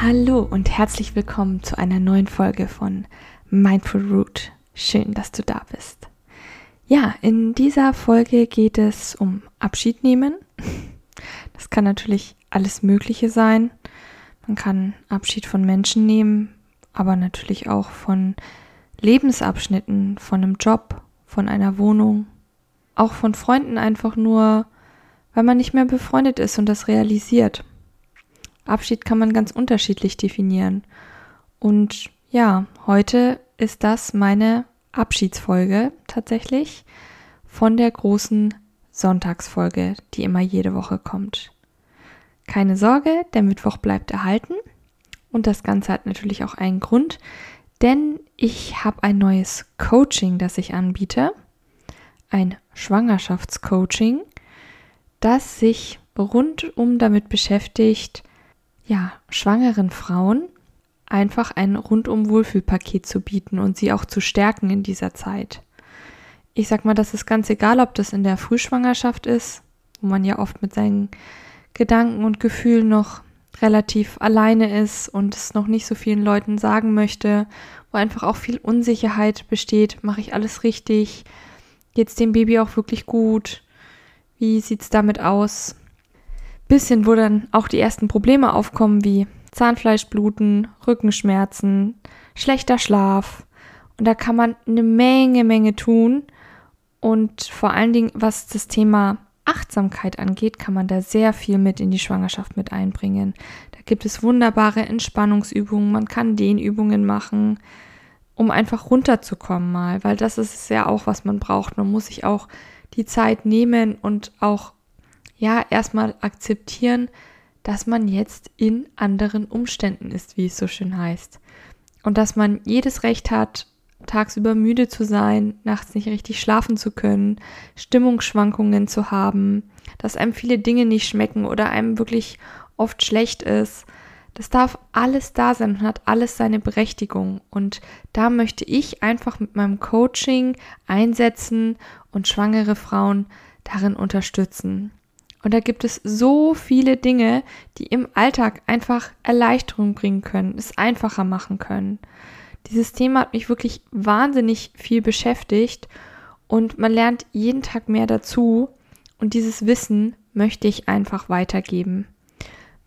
Hallo und herzlich willkommen zu einer neuen Folge von Mindful Root. Schön, dass du da bist. Ja, in dieser Folge geht es um Abschied nehmen. Das kann natürlich alles Mögliche sein. Man kann Abschied von Menschen nehmen, aber natürlich auch von Lebensabschnitten, von einem Job, von einer Wohnung, auch von Freunden einfach nur, weil man nicht mehr befreundet ist und das realisiert. Abschied kann man ganz unterschiedlich definieren. Und ja, heute ist das meine Abschiedsfolge tatsächlich von der großen Sonntagsfolge, die immer jede Woche kommt. Keine Sorge, der Mittwoch bleibt erhalten und das Ganze hat natürlich auch einen Grund, denn ich habe ein neues Coaching, das ich anbiete, ein Schwangerschaftscoaching, das sich rundum damit beschäftigt, ja, schwangeren Frauen einfach ein rundum Wohlfühlpaket zu bieten und sie auch zu stärken in dieser Zeit. Ich sag mal, das ist ganz egal, ob das in der Frühschwangerschaft ist, wo man ja oft mit seinen Gedanken und Gefühlen noch relativ alleine ist und es noch nicht so vielen Leuten sagen möchte, wo einfach auch viel Unsicherheit besteht, mache ich alles richtig? Geht's dem Baby auch wirklich gut? Wie sieht's damit aus? Bisschen, wo dann auch die ersten Probleme aufkommen, wie Zahnfleischbluten, Rückenschmerzen, schlechter Schlaf. Und da kann man eine Menge, Menge tun. Und vor allen Dingen, was das Thema Achtsamkeit angeht, kann man da sehr viel mit in die Schwangerschaft mit einbringen. Da gibt es wunderbare Entspannungsübungen, man kann Dehnübungen machen, um einfach runterzukommen mal, weil das ist ja auch, was man braucht. Man muss sich auch die Zeit nehmen und auch ja erstmal akzeptieren, dass man jetzt in anderen Umständen ist, wie es so schön heißt. Und dass man jedes Recht hat, tagsüber müde zu sein, nachts nicht richtig schlafen zu können, Stimmungsschwankungen zu haben, dass einem viele Dinge nicht schmecken oder einem wirklich oft schlecht ist. Das darf alles da sein und hat alles seine Berechtigung. Und da möchte ich einfach mit meinem Coaching einsetzen und schwangere Frauen darin unterstützen. Und da gibt es so viele Dinge, die im Alltag einfach Erleichterung bringen können, es einfacher machen können. Dieses Thema hat mich wirklich wahnsinnig viel beschäftigt und man lernt jeden Tag mehr dazu und dieses Wissen möchte ich einfach weitergeben.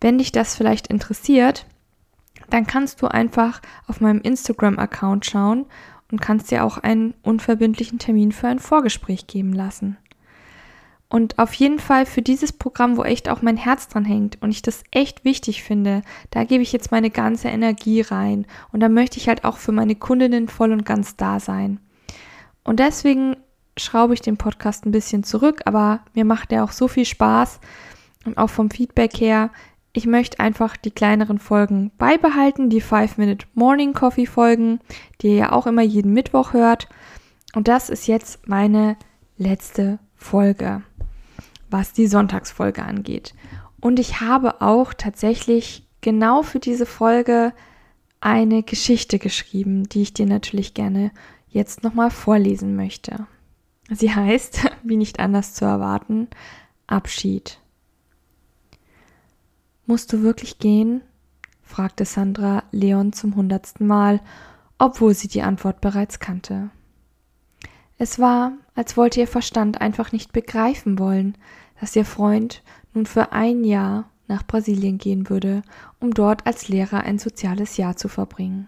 Wenn dich das vielleicht interessiert, dann kannst du einfach auf meinem Instagram-Account schauen und kannst dir auch einen unverbindlichen Termin für ein Vorgespräch geben lassen. Und auf jeden Fall für dieses Programm, wo echt auch mein Herz dran hängt und ich das echt wichtig finde, da gebe ich jetzt meine ganze Energie rein. Und da möchte ich halt auch für meine Kundinnen voll und ganz da sein. Und deswegen schraube ich den Podcast ein bisschen zurück, aber mir macht er auch so viel Spaß und auch vom Feedback her. Ich möchte einfach die kleineren Folgen beibehalten, die 5-Minute Morning Coffee Folgen, die ihr ja auch immer jeden Mittwoch hört. Und das ist jetzt meine letzte Folge was die Sonntagsfolge angeht. Und ich habe auch tatsächlich genau für diese Folge eine Geschichte geschrieben, die ich dir natürlich gerne jetzt nochmal vorlesen möchte. Sie heißt, wie nicht anders zu erwarten, Abschied. Musst du wirklich gehen? fragte Sandra Leon zum hundertsten Mal, obwohl sie die Antwort bereits kannte. Es war, als wollte ihr Verstand einfach nicht begreifen wollen, dass ihr Freund nun für ein Jahr nach Brasilien gehen würde, um dort als Lehrer ein soziales Jahr zu verbringen.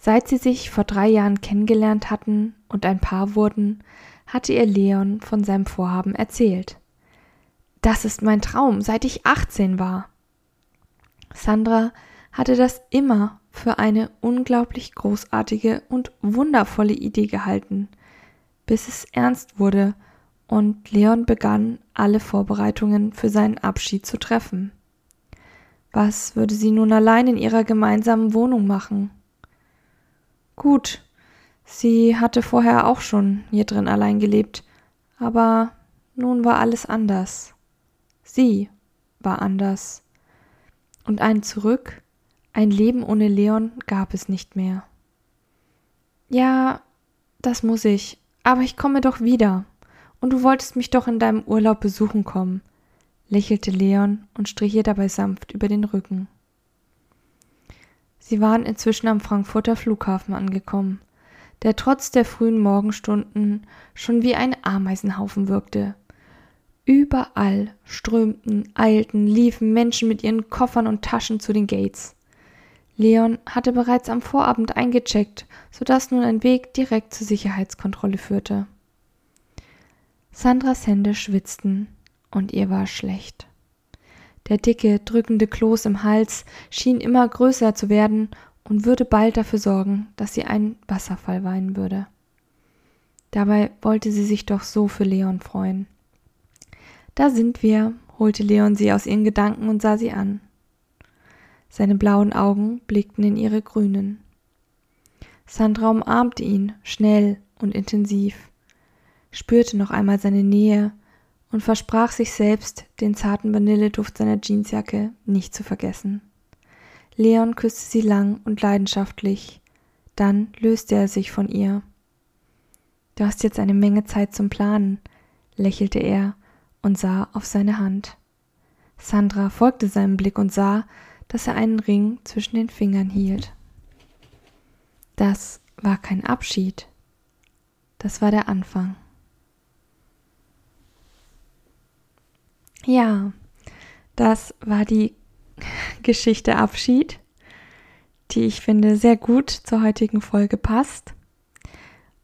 Seit sie sich vor drei Jahren kennengelernt hatten und ein Paar wurden, hatte ihr Leon von seinem Vorhaben erzählt. Das ist mein Traum, seit ich 18 war. Sandra hatte das immer für eine unglaublich großartige und wundervolle Idee gehalten, bis es ernst wurde und Leon begann, alle Vorbereitungen für seinen Abschied zu treffen. Was würde sie nun allein in ihrer gemeinsamen Wohnung machen? Gut, Sie hatte vorher auch schon hier drin allein gelebt, aber nun war alles anders. Sie war anders. Und ein Zurück, ein Leben ohne Leon gab es nicht mehr. Ja, das muss ich, aber ich komme doch wieder. Und du wolltest mich doch in deinem Urlaub besuchen kommen, lächelte Leon und strich ihr dabei sanft über den Rücken. Sie waren inzwischen am Frankfurter Flughafen angekommen, der trotz der frühen Morgenstunden schon wie ein Ameisenhaufen wirkte. Überall strömten, eilten, liefen Menschen mit ihren Koffern und Taschen zu den Gates. Leon hatte bereits am Vorabend eingecheckt, sodass nun ein Weg direkt zur Sicherheitskontrolle führte. Sandras Hände schwitzten und ihr war schlecht. Der dicke, drückende Kloß im Hals schien immer größer zu werden und würde bald dafür sorgen, dass sie einen Wasserfall weinen würde. Dabei wollte sie sich doch so für Leon freuen. Da sind wir, holte Leon sie aus ihren Gedanken und sah sie an. Seine blauen Augen blickten in ihre grünen. Sandra umarmte ihn schnell und intensiv, spürte noch einmal seine Nähe und versprach sich selbst, den zarten Vanilleduft seiner Jeansjacke nicht zu vergessen. Leon küsste sie lang und leidenschaftlich, dann löste er sich von ihr. Du hast jetzt eine Menge Zeit zum Planen, lächelte er und sah auf seine Hand. Sandra folgte seinem Blick und sah, dass er einen Ring zwischen den Fingern hielt. Das war kein Abschied, das war der Anfang. Ja, das war die Geschichte Abschied, die ich finde sehr gut zur heutigen Folge passt.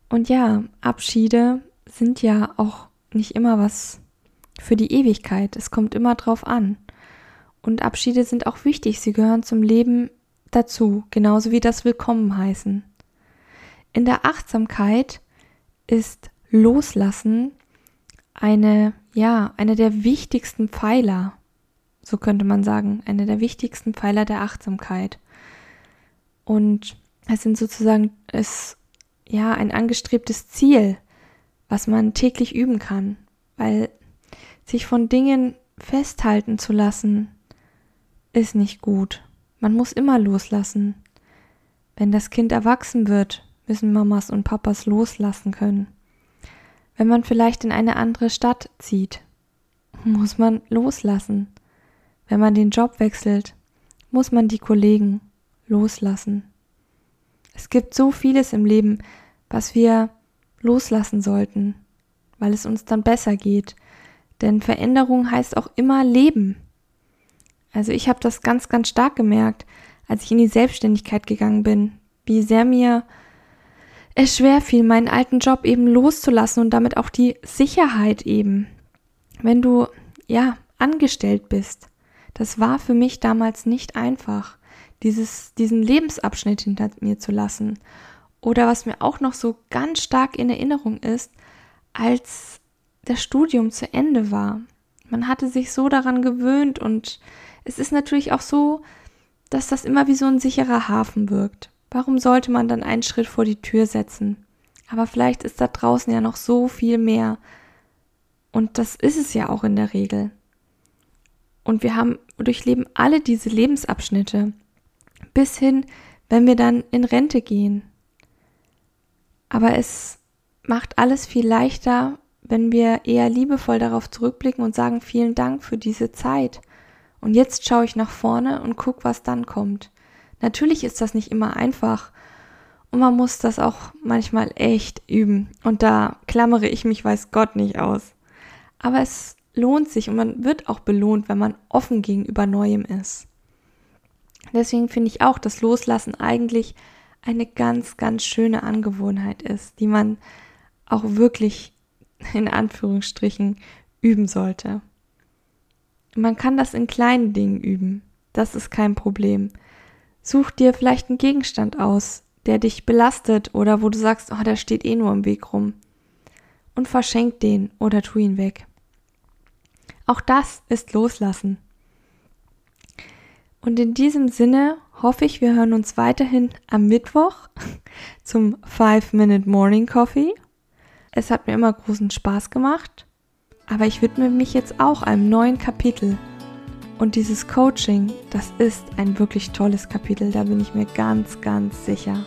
Und ja, Abschiede sind ja auch nicht immer was für die Ewigkeit. Es kommt immer drauf an. Und Abschiede sind auch wichtig, sie gehören zum Leben dazu, genauso wie das Willkommen heißen. In der Achtsamkeit ist Loslassen eine, ja, eine der wichtigsten Pfeiler, so könnte man sagen, eine der wichtigsten Pfeiler der Achtsamkeit. Und es sind sozusagen, es, ja, ein angestrebtes Ziel, was man täglich üben kann, weil sich von Dingen festhalten zu lassen, ist nicht gut. Man muss immer loslassen. Wenn das Kind erwachsen wird, müssen Mamas und Papas loslassen können. Wenn man vielleicht in eine andere Stadt zieht, muss man loslassen. Wenn man den Job wechselt, muss man die Kollegen loslassen. Es gibt so vieles im Leben, was wir loslassen sollten, weil es uns dann besser geht. Denn Veränderung heißt auch immer Leben. Also ich habe das ganz, ganz stark gemerkt, als ich in die Selbstständigkeit gegangen bin, wie sehr mir es schwer fiel, meinen alten Job eben loszulassen und damit auch die Sicherheit eben. Wenn du, ja, angestellt bist. Das war für mich damals nicht einfach, dieses, diesen Lebensabschnitt hinter mir zu lassen. Oder was mir auch noch so ganz stark in Erinnerung ist, als das Studium zu Ende war. Man hatte sich so daran gewöhnt und es ist natürlich auch so, dass das immer wie so ein sicherer Hafen wirkt. Warum sollte man dann einen Schritt vor die Tür setzen? Aber vielleicht ist da draußen ja noch so viel mehr. Und das ist es ja auch in der Regel. Und wir haben, durchleben alle diese Lebensabschnitte. Bis hin, wenn wir dann in Rente gehen. Aber es macht alles viel leichter, wenn wir eher liebevoll darauf zurückblicken und sagen, vielen Dank für diese Zeit. Und jetzt schaue ich nach vorne und gucke, was dann kommt. Natürlich ist das nicht immer einfach. Und man muss das auch manchmal echt üben. Und da klammere ich mich, weiß Gott, nicht aus. Aber es lohnt sich und man wird auch belohnt, wenn man offen gegenüber Neuem ist. Deswegen finde ich auch, dass Loslassen eigentlich eine ganz, ganz schöne Angewohnheit ist, die man auch wirklich in Anführungsstrichen üben sollte. Man kann das in kleinen Dingen üben. Das ist kein Problem. Such dir vielleicht einen Gegenstand aus, der dich belastet oder wo du sagst, oh, der steht eh nur im Weg rum. Und verschenk den oder tu ihn weg. Auch das ist Loslassen. Und in diesem Sinne hoffe ich, wir hören uns weiterhin am Mittwoch zum 5-Minute Morning Coffee. Es hat mir immer großen Spaß gemacht, aber ich widme mich jetzt auch einem neuen Kapitel. Und dieses Coaching, das ist ein wirklich tolles Kapitel, da bin ich mir ganz, ganz sicher.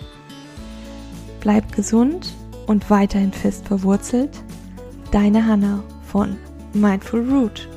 Bleib gesund und weiterhin fest verwurzelt. Deine Hanna von Mindful Root.